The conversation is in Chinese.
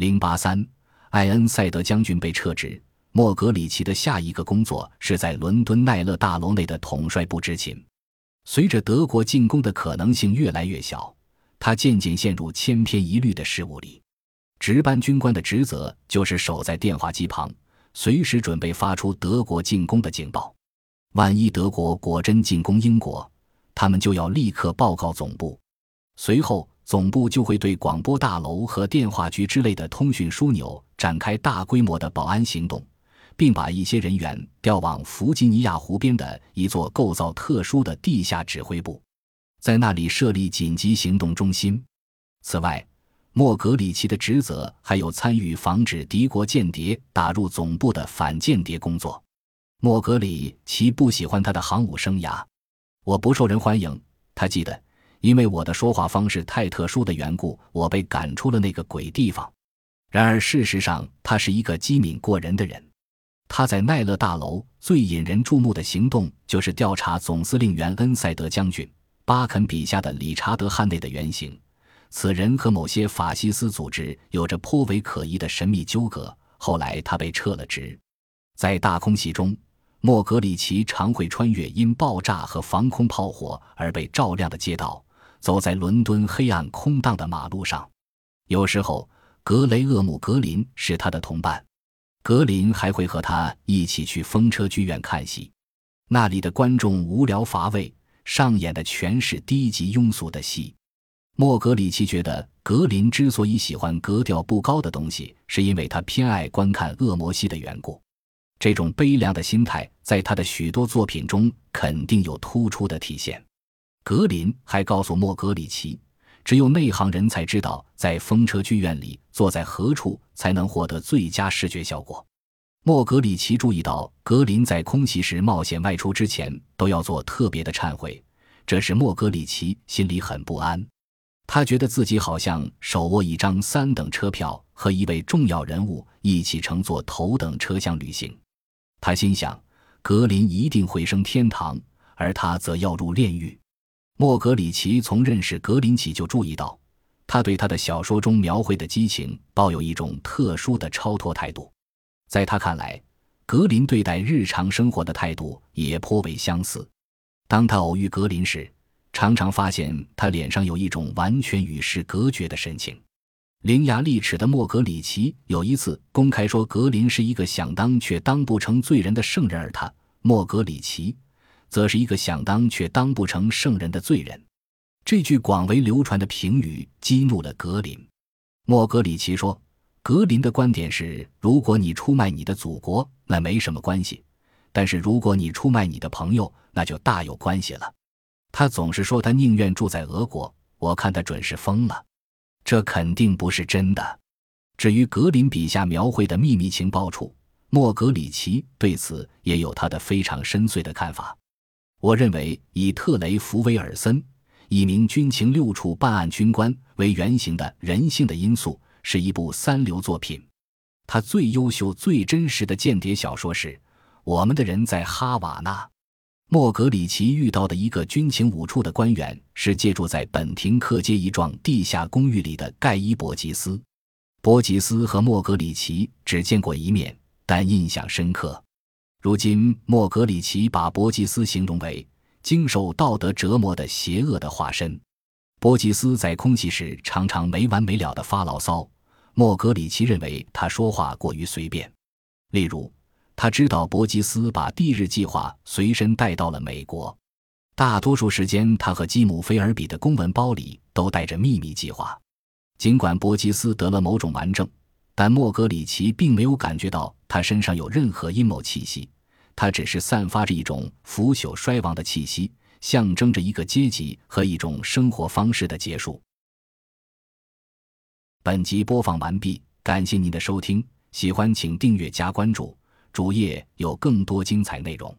零八三，艾恩塞德将军被撤职。莫格里奇的下一个工作是在伦敦奈勒大楼内的统帅部执勤。随着德国进攻的可能性越来越小，他渐渐陷入千篇一律的事务里。值班军官的职责就是守在电话机旁，随时准备发出德国进攻的警报。万一德国果真进攻英国，他们就要立刻报告总部。随后。总部就会对广播大楼和电话局之类的通讯枢纽展开大规模的保安行动，并把一些人员调往弗吉尼亚湖边的一座构造特殊的地下指挥部，在那里设立紧急行动中心。此外，莫格里奇的职责还有参与防止敌国间谍打入总部的反间谍工作。莫格里奇不喜欢他的航母生涯，我不受人欢迎。他记得。因为我的说话方式太特殊的缘故，我被赶出了那个鬼地方。然而，事实上，他是一个机敏过人的人。他在奈勒大楼最引人注目的行动，就是调查总司令员恩塞德将军巴肯笔下的理查德·汉内的原型。此人和某些法西斯组织有着颇为可疑的神秘纠葛。后来，他被撤了职。在大空袭中。莫格里奇常会穿越因爆炸和防空炮火而被照亮的街道，走在伦敦黑暗空荡的马路上。有时候，格雷厄姆·格林是他的同伴，格林还会和他一起去风车剧院看戏。那里的观众无聊乏味，上演的全是低级庸俗的戏。莫格里奇觉得，格林之所以喜欢格调不高的东西，是因为他偏爱观看恶魔戏的缘故。这种悲凉的心态，在他的许多作品中肯定有突出的体现。格林还告诉莫格里奇，只有内行人才知道，在风车剧院里坐在何处才能获得最佳视觉效果。莫格里奇注意到，格林在空袭时冒险外出之前都要做特别的忏悔，这使莫格里奇心里很不安。他觉得自己好像手握一张三等车票，和一位重要人物一起乘坐头等车厢旅行。他心想，格林一定会升天堂，而他则要入炼狱。莫格里奇从认识格林起就注意到，他对他的小说中描绘的激情抱有一种特殊的超脱态度。在他看来，格林对待日常生活的态度也颇为相似。当他偶遇格林时，常常发现他脸上有一种完全与世隔绝的神情。伶牙俐齿的莫格里奇有一次公开说格林是一个想当却当不成罪人的圣人，而他莫格里奇则是一个想当却当不成圣人的罪人。这句广为流传的评语激怒了格林。莫格里奇说：“格林的观点是，如果你出卖你的祖国，那没什么关系；但是如果你出卖你的朋友，那就大有关系了。”他总是说他宁愿住在俄国，我看他准是疯了。这肯定不是真的。至于格林笔下描绘的秘密情报处，莫格里奇对此也有他的非常深邃的看法。我认为以特雷弗威尔森，一名军情六处办案军官为原型的《人性的因素》是一部三流作品。他最优秀、最真实的间谍小说是《我们的人在哈瓦那》。莫格里奇遇到的一个军情五处的官员是借住在本廷克街一幢地下公寓里的盖伊·伯吉斯。伯吉斯和莫格里奇只见过一面，但印象深刻。如今，莫格里奇把伯吉斯形容为经受道德折磨的邪恶的化身。伯吉斯在空袭时常常没完没了地发牢骚，莫格里奇认为他说话过于随便。例如。他知道伯吉斯把地日计划随身带到了美国，大多数时间他和基姆菲尔比的公文包里都带着秘密计划。尽管伯吉斯得了某种顽症，但莫格里奇并没有感觉到他身上有任何阴谋气息，他只是散发着一种腐朽衰亡的气息，象征着一个阶级和一种生活方式的结束。本集播放完毕，感谢您的收听，喜欢请订阅加关注。主页有更多精彩内容。